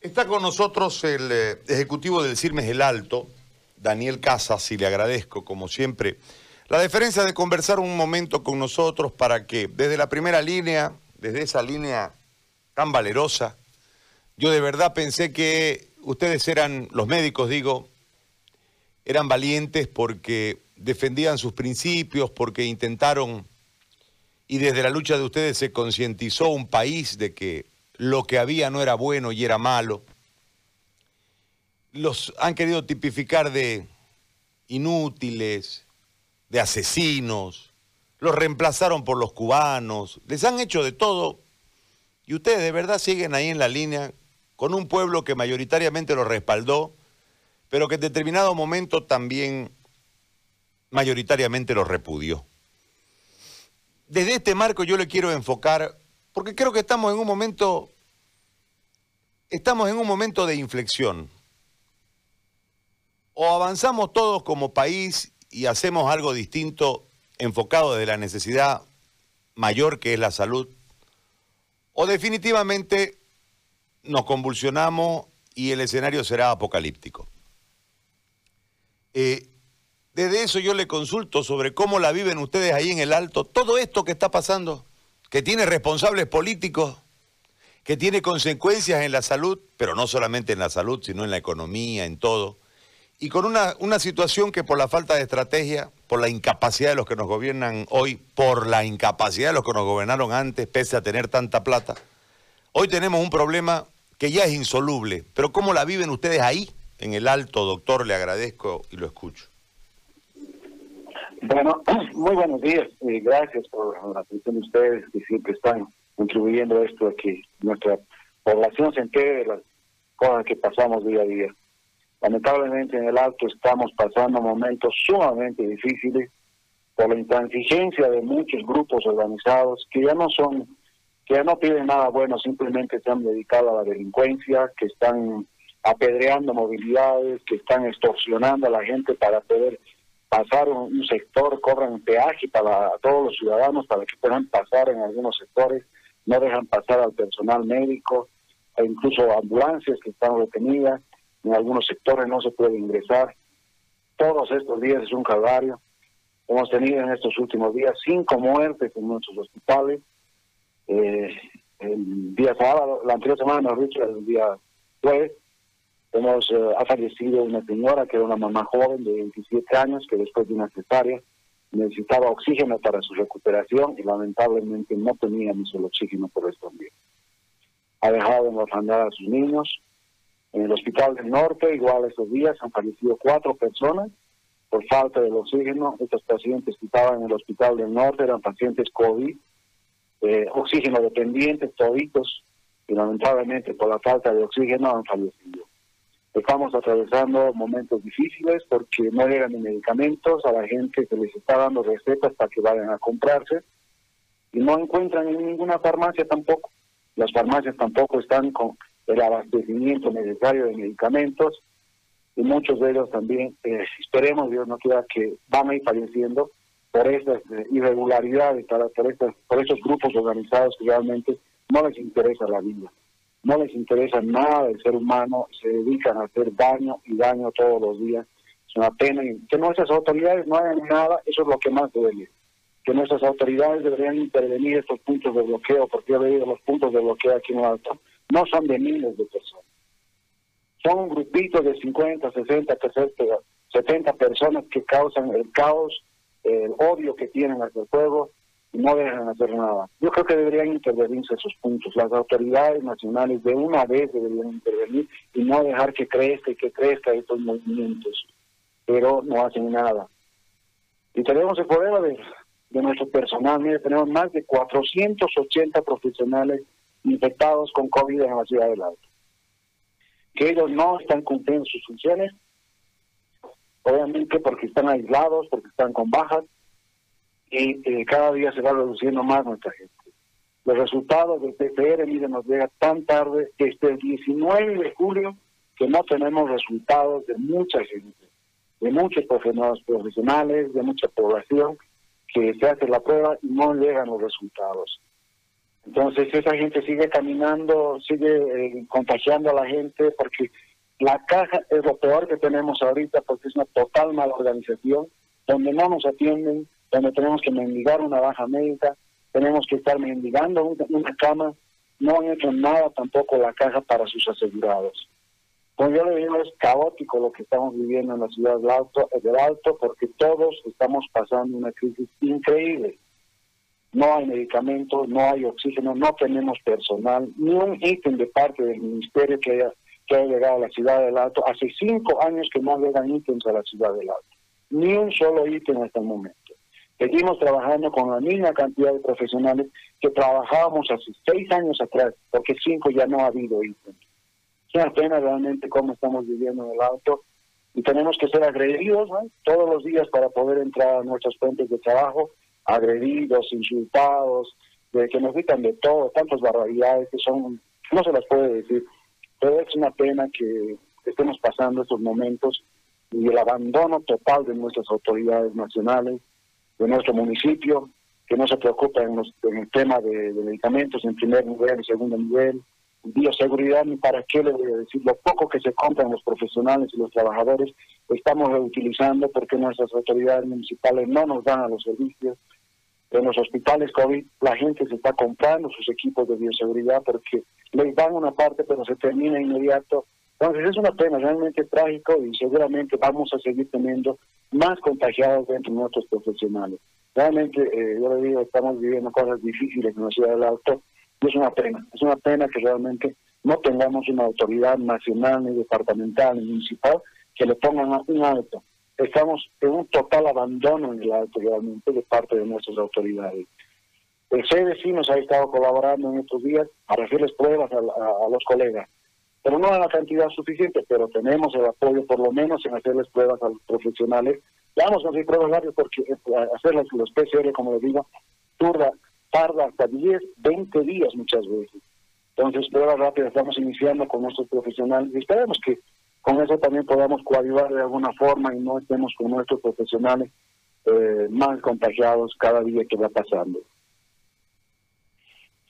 Está con nosotros el eh, ejecutivo del CIRMES El Alto, Daniel Casas, y le agradezco, como siempre, la deferencia de conversar un momento con nosotros para que desde la primera línea, desde esa línea tan valerosa, yo de verdad pensé que ustedes eran, los médicos digo, eran valientes porque defendían sus principios, porque intentaron, y desde la lucha de ustedes se concientizó un país de que lo que había no era bueno y era malo. Los han querido tipificar de inútiles, de asesinos, los reemplazaron por los cubanos, les han hecho de todo y ustedes de verdad siguen ahí en la línea con un pueblo que mayoritariamente los respaldó, pero que en determinado momento también mayoritariamente los repudió. Desde este marco yo le quiero enfocar porque creo que estamos en un momento, estamos en un momento de inflexión. O avanzamos todos como país y hacemos algo distinto enfocado desde la necesidad mayor que es la salud, o definitivamente nos convulsionamos y el escenario será apocalíptico. Eh, desde eso yo le consulto sobre cómo la viven ustedes ahí en el alto, todo esto que está pasando que tiene responsables políticos, que tiene consecuencias en la salud, pero no solamente en la salud, sino en la economía, en todo, y con una, una situación que por la falta de estrategia, por la incapacidad de los que nos gobiernan hoy, por la incapacidad de los que nos gobernaron antes, pese a tener tanta plata, hoy tenemos un problema que ya es insoluble. Pero ¿cómo la viven ustedes ahí, en el alto, doctor? Le agradezco y lo escucho. Bueno, muy buenos días y gracias por la atención de ustedes que siempre están contribuyendo esto a que nuestra población se entere de las cosas que pasamos día a día. Lamentablemente en el Alto estamos pasando momentos sumamente difíciles por la intransigencia de muchos grupos organizados que ya no son, que ya no piden nada bueno, simplemente se han dedicado a la delincuencia, que están apedreando movilidades, que están extorsionando a la gente para poder pasar un, sector, cobran peaje para todos los ciudadanos para que puedan pasar en algunos sectores, no dejan pasar al personal médico, e incluso ambulancias que están retenidas, en algunos sectores no se puede ingresar. Todos estos días es un calvario. Hemos tenido en estos últimos días cinco muertes en nuestros hospitales. Eh, el día sábado, la anterior semana, mejor dicho, el día jueves, Hemos, eh, ha fallecido una señora que era una mamá joven de 27 años que después de una cesárea necesitaba oxígeno para su recuperación y lamentablemente no tenía ni solo oxígeno días. Ha dejado de orfandad a sus niños. En el hospital del norte, igual estos días, han fallecido cuatro personas por falta de oxígeno. Estos pacientes que estaban en el hospital del norte eran pacientes COVID, eh, oxígeno dependientes, toditos, y lamentablemente por la falta de oxígeno han fallecido. Estamos atravesando momentos difíciles porque no llegan ni medicamentos a la gente que les está dando recetas para que vayan a comprarse y no encuentran en ninguna farmacia tampoco. Las farmacias tampoco están con el abastecimiento necesario de medicamentos y muchos de ellos también, eh, esperemos Dios no quiera que van a ir falleciendo por estas eh, irregularidades, por, estas, por esos grupos organizados que realmente no les interesa la vida no les interesa nada del ser humano, se dedican a hacer daño y daño todos los días. Es una pena que nuestras autoridades no hagan nada, eso es lo que más duele. Que nuestras autoridades deberían intervenir estos puntos de bloqueo, porque venido los puntos de bloqueo aquí en el alto, no son de miles de personas. Son grupitos de 50, 60, 70 personas que causan el caos, el odio que tienen hacia el pueblo no dejan hacer nada. Yo creo que deberían intervenirse esos puntos. Las autoridades nacionales de una vez deberían intervenir y no dejar que crezca y que crezca estos movimientos, pero no hacen nada. Y tenemos el de, de nuestro personal, mire, tenemos más de 480 profesionales infectados con COVID en la ciudad del Alto. Que ellos no están cumpliendo sus funciones, obviamente porque están aislados, porque están con bajas, y eh, cada día se va reduciendo más nuestra gente. Los resultados del PCR, miren, nos llega tan tarde, desde el 19 de julio, que no tenemos resultados de mucha gente, de muchos profesionales, de mucha población, que se hace la prueba y no llegan los resultados. Entonces esa gente sigue caminando, sigue eh, contagiando a la gente porque la caja es lo peor que tenemos ahorita porque es una total mala organización, donde no nos atienden, donde tenemos que mendigar una baja médica, tenemos que estar mendigando una, cama, no han hecho nada tampoco la caja para sus asegurados. Como yo le digo, es caótico lo que estamos viviendo en la ciudad del Alto, del Alto porque todos estamos pasando una crisis increíble no hay medicamentos, no hay oxígeno, no tenemos personal, ni un ítem de parte del ministerio que haya, que haya llegado a la ciudad del Alto. Hace cinco años que no llegan ítems a la ciudad del Alto, ni un solo ítem hasta el momento. Seguimos trabajando con la misma cantidad de profesionales que trabajábamos hace seis años atrás, porque cinco ya no ha habido. Es una pena realmente cómo estamos viviendo en el Alto y tenemos que ser agredidos todos los días para poder entrar a nuestras fuentes de trabajo agredidos, insultados, de que nos gritan de todo, tantas barbaridades que son, no se las puede decir, pero es una pena que estemos pasando estos momentos y el abandono total de nuestras autoridades nacionales, de nuestro municipio, que no se preocupa en, el tema de, medicamentos en primer nivel segundo nivel, bioseguridad, ni para qué le voy a decir, lo poco que se compran los profesionales y los trabajadores, estamos reutilizando porque nuestras autoridades municipales no nos dan a los servicios, en los hospitales COVID la gente se está comprando sus equipos de bioseguridad porque les dan una parte pero se termina inmediato. Entonces es una pena realmente trágico y seguramente vamos a seguir teniendo más contagiados dentro de nuestros profesionales. Realmente, eh, yo le digo, estamos viviendo cosas difíciles en la ciudad del Alto y es una pena, es una pena que realmente no tengamos una autoridad nacional, ni departamental, ni municipal que le pongan un alto estamos en un total abandono en el alto realmente de parte de nuestras autoridades. El CDC nos ha estado colaborando en estos días para hacerles pruebas a, los colegas, pero no en la cantidad suficiente, pero tenemos el apoyo por lo menos en hacerles pruebas a los profesionales. Vamos a hacer pruebas rápidas porque eh, hacerlas los PCR, como les digo, tarda, tarda hasta 10, 20 días muchas veces. Entonces, pruebas rápidas estamos iniciando con nuestros profesionales y esperemos que con eso también podamos coadyuvar de alguna forma y no estemos con nuestros profesionales eh, más contagiados cada día que va pasando.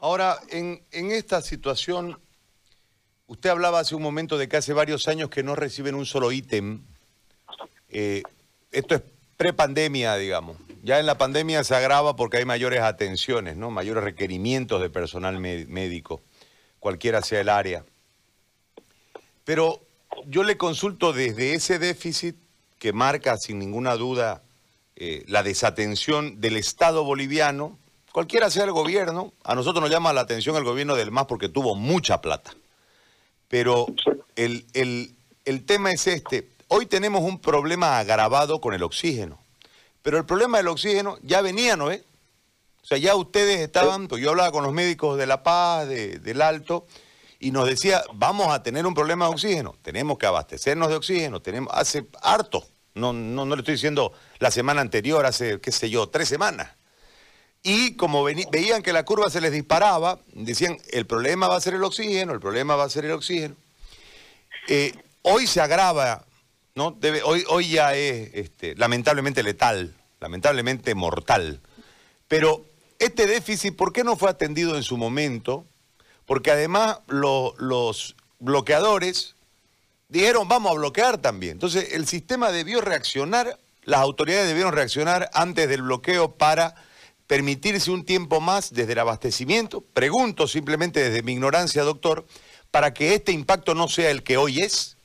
Ahora, en, en esta situación, usted hablaba hace un momento de que hace varios años que no reciben un solo ítem. Eh, esto es prepandemia, digamos. Ya en la pandemia se agrava porque hay mayores atenciones, ¿no? mayores requerimientos de personal médico, cualquiera sea el área. Pero yo le consulto desde ese déficit que marca sin ninguna duda eh, la desatención del Estado boliviano, cualquiera sea el gobierno, a nosotros nos llama la atención el gobierno del MAS porque tuvo mucha plata. Pero el, el tema es este, hoy tenemos un problema agravado con el oxígeno, pero el problema del oxígeno ya venía, ¿no es? O sea, ya ustedes estaban, pues yo hablaba con los médicos de La Paz, del Alto, y nos decía, vamos a tener un problema de oxígeno, tenemos que abastecernos de oxígeno, tenemos, hace harto, no, no, no le estoy diciendo la semana anterior, hace, qué sé yo, tres semanas. Y como veían que la curva se les disparaba, decían, el problema va a ser el oxígeno, el problema va a ser el oxígeno. Eh, hoy se agrava, ¿no? Hoy, hoy ya es este, lamentablemente letal, lamentablemente mortal. Pero este déficit, ¿por qué no fue atendido en su momento? porque además los bloqueadores dijeron vamos a bloquear también. Entonces el sistema debió reaccionar, las autoridades debieron reaccionar antes del bloqueo para permitirse un tiempo más desde el abastecimiento. Pregunto simplemente desde mi ignorancia, doctor, para que este impacto no sea el que hoy es.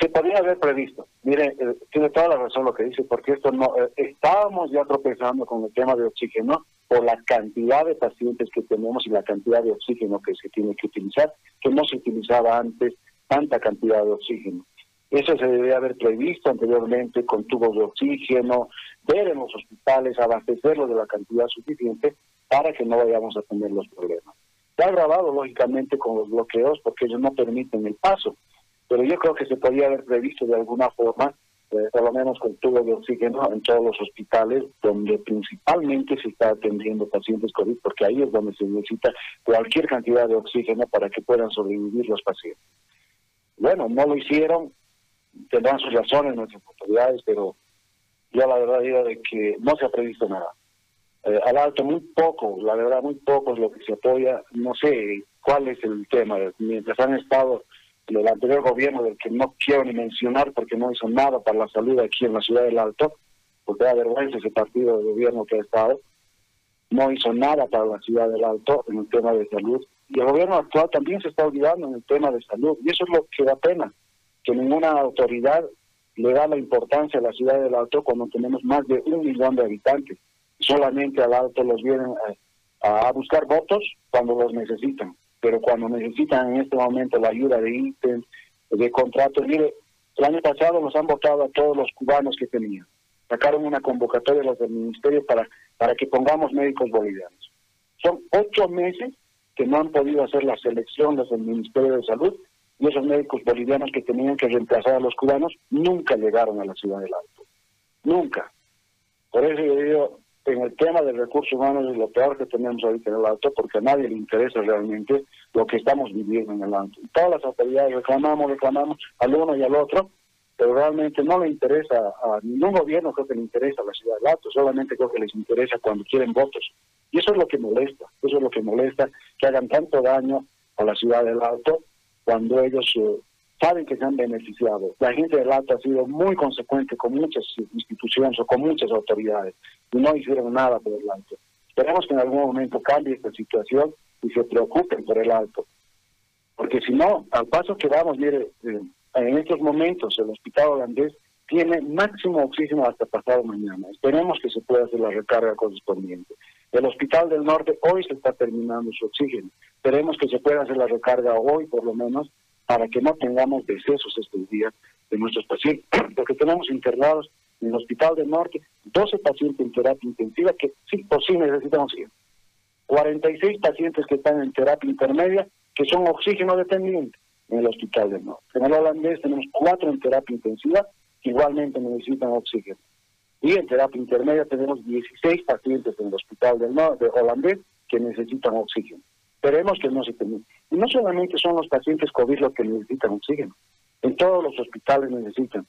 Se podría haber previsto. Mire, eh, tiene toda la razón lo que dice, porque esto no, eh, estábamos ya tropezando con el tema de oxígeno por la cantidad de pacientes que tenemos y la cantidad de oxígeno que se tiene que utilizar, que no se utilizaba antes tanta cantidad de oxígeno. Eso se debe haber previsto anteriormente con tubos de oxígeno, ver en los hospitales, abastecerlo de la cantidad suficiente para que no vayamos a tener los problemas. Se ha agravado lógicamente con los bloqueos porque ellos no permiten el paso, pero yo creo que se podría haber previsto de alguna forma eh, por lo menos con tubo de oxígeno en todos los hospitales donde principalmente se está atendiendo pacientes COVID, porque ahí es donde se necesita cualquier cantidad de oxígeno para que puedan sobrevivir los pacientes. Bueno, no lo hicieron, tendrán sus razones nuestras autoridades, pero yo la verdad digo de que no se ha previsto nada. eh, al alto muy poco, la verdad muy poco es lo que se apoya, no sé cuál es el tema, mientras han estado el anterior gobierno del que no quiero ni mencionar porque no hizo nada para la salud aquí en la ciudad del Alto, porque da vergüenza ese partido de gobierno que ha estado, no hizo nada para la ciudad del Alto en el tema de salud. Y el gobierno actual también se está olvidando en el tema de salud. Y eso es lo que da pena, que ninguna autoridad le da la importancia a la ciudad del Alto cuando tenemos más de un millón de habitantes. Solamente al Alto los vienen a, buscar votos cuando los necesitan. Pero cuando necesitan en este momento la ayuda de ítems, de contratos, mire, el año pasado nos han votado a todos los cubanos que tenían sacaron una convocatoria los del ministerio para, para que pongamos médicos bolivianos. Son ocho meses que no han podido hacer la selección desde el Ministerio de Salud y esos médicos bolivianos que tenían que reemplazar a los cubanos nunca llegaron a la ciudad del Alto. Nunca. Por eso yo digo, en el tema del recurso humano es lo peor que tenemos ahorita en el Alto porque a nadie le interesa realmente lo que estamos viviendo en el Alto. todas las autoridades reclamamos, reclamamos al uno y al otro, pero realmente no le interesa a ningún gobierno, creo que le interesa a la ciudad de Alto, solamente creo que les interesa cuando quieren votos. Y eso es lo que molesta, eso es lo que molesta, que hagan tanto daño a la ciudad del Alto cuando ellos eh, saben que se han beneficiado. La gente del Alto ha sido muy consecuente con muchas instituciones o con muchas autoridades y no hicieron nada por el Alto. Esperemos que en algún momento cambie esta situación y se preocupen por el Alto. Porque si no, al paso que vamos, mire, eh, en estos momentos el hospital holandés tiene máximo oxígeno hasta pasado mañana. Esperemos que se pueda hacer la recarga correspondiente. El Hospital del Norte hoy se está terminando su oxígeno. Esperemos que se pueda hacer la recarga hoy, por lo menos, para que no tengamos decesos estos días de nuestros pacientes, porque tenemos internados en el Hospital del Norte 12 pacientes en terapia intensiva que sí o sí necesitan oxígeno. 46 pacientes que están en terapia intermedia que son oxígeno dependientes en el Hospital del Norte. En el holandés tenemos cuatro en terapia intensiva que igualmente necesitan oxígeno. Y en terapia intermedia tenemos 16 pacientes en el Hospital del Norte holandés que necesitan oxígeno. Esperemos que no se termine. Y no solamente son los pacientes COVID los que necesitan oxígeno, en todos los hospitales necesitan.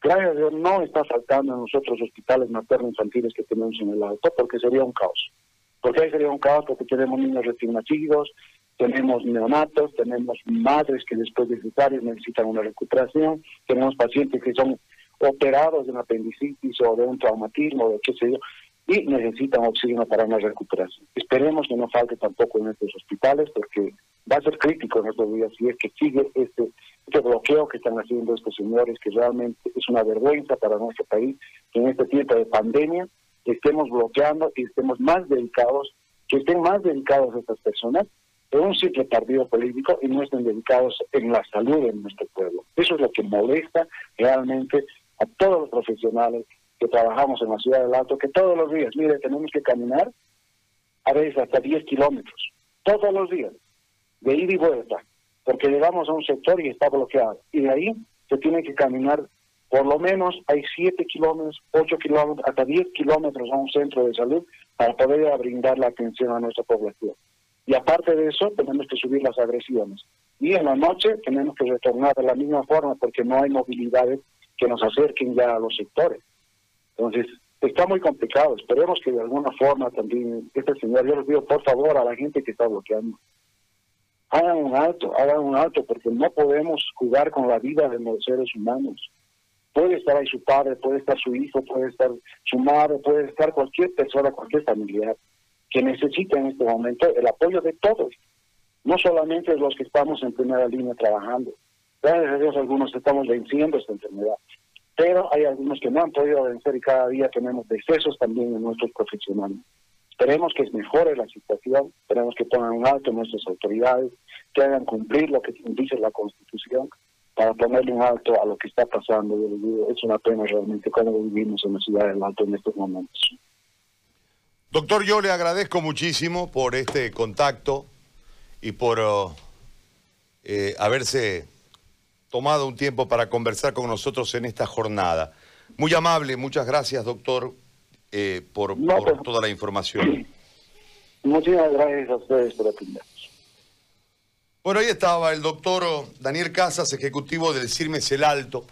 Gracias a Dios no está faltando en nosotros hospitales maternos infantiles que tenemos en el auto porque sería un caos. Porque ahí sería un caos porque tenemos niños recién nacidos, tenemos neonatos, tenemos madres que después de cesáreas necesitan una recuperación, tenemos pacientes que son operados de una apendicitis o de un traumatismo, o de qué sé yo, y necesitan oxígeno para una recuperación. Esperemos que no falte tampoco en estos hospitales, porque va a ser crítico en estos días si es que sigue este, este bloqueo que están haciendo estos señores, que realmente es una vergüenza para nuestro país, que en este tiempo de pandemia estemos bloqueando y estemos más dedicados, que estén más dedicados a estas personas de un simple partido político y no estén dedicados en la salud de nuestro pueblo. Eso es lo que molesta realmente a todos los profesionales que trabajamos en la ciudad del Alto, que todos los días, mire, tenemos que caminar a veces hasta 10 kilómetros, todos los días, de ida y vuelta, porque llegamos a un sector y está bloqueado. Y de ahí se tiene que caminar, por lo menos hay 7 kilómetros, 8 kilómetros, hasta 10 kilómetros a un centro de salud para poder brindar la atención a nuestra población. Y aparte de eso, tenemos que subir las agresiones. Y en la noche tenemos que retornar de la misma forma porque no hay movilidades que nos acerquen ya a los sectores. Entonces, está muy complicado. Esperemos que de alguna forma también este señor, yo les pido por favor a la gente que está bloqueando, hagan un alto, hagan un alto, porque no podemos jugar con la vida de los seres humanos. Puede estar ahí su padre, puede estar su hijo, puede estar su madre, puede estar cualquier persona, cualquier familiar que necesita en este momento el apoyo de todos, no solamente los que estamos en primera línea trabajando. Gracias a Dios algunos estamos venciendo esta enfermedad, pero hay algunos que no han podido vencer y cada día tenemos decesos también en nuestros profesionales. Esperemos que mejore la situación, esperemos que pongan un alto nuestras autoridades, que hagan cumplir lo que dice la Constitución para ponerle un alto a lo que está pasando. Es una pena realmente cuando vivimos en la ciudad del Alto en estos momentos. Doctor, yo le agradezco muchísimo por este contacto y por oh, eh, haberse tomado un tiempo para conversar con nosotros en esta jornada. Muy amable, muchas gracias, doctor, eh, por, por, toda la información. Muchísimas gracias a ustedes por atendernos. Bueno, ahí estaba el doctor Daniel Casas, ejecutivo del CIRMES El Alto.